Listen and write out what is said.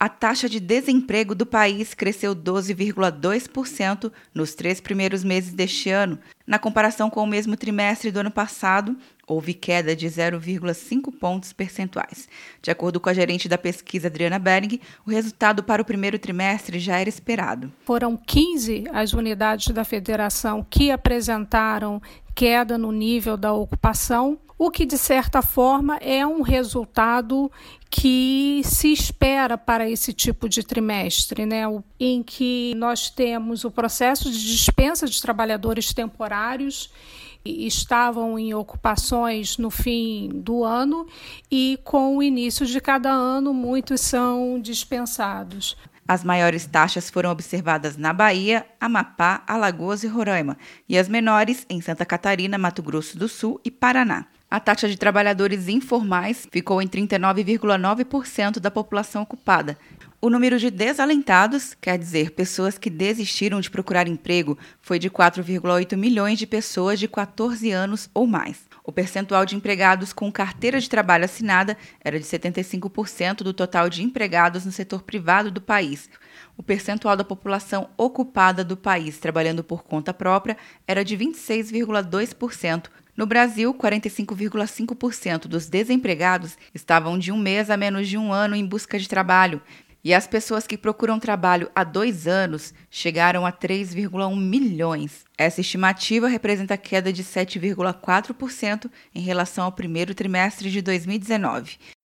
a taxa de desemprego do país cresceu 12,2% nos três primeiros meses deste ano. Na comparação com o mesmo trimestre do ano passado, houve queda de 0,5 pontos percentuais. De acordo com a gerente da pesquisa, Adriana Berg, o resultado para o primeiro trimestre já era esperado. Foram 15 as unidades da federação que apresentaram queda no nível da ocupação, o que de certa forma é um resultado que se espera para esse tipo de trimestre, né, em que nós temos o processo de dispensa de trabalhadores temporários estavam em ocupações no fim do ano e com o início de cada ano muitos são dispensados. As maiores taxas foram observadas na Bahia, Amapá, Alagoas e Roraima, e as menores em Santa Catarina, Mato Grosso do Sul e Paraná. A taxa de trabalhadores informais ficou em 39,9% da população ocupada. O número de desalentados, quer dizer, pessoas que desistiram de procurar emprego, foi de 4,8 milhões de pessoas de 14 anos ou mais. O percentual de empregados com carteira de trabalho assinada era de 75% do total de empregados no setor privado do país. O percentual da população ocupada do país trabalhando por conta própria era de 26,2%. No Brasil, 45,5% dos desempregados estavam de um mês a menos de um ano em busca de trabalho. E as pessoas que procuram trabalho há dois anos chegaram a 3,1 milhões. Essa estimativa representa queda de 7,4% em relação ao primeiro trimestre de 2019.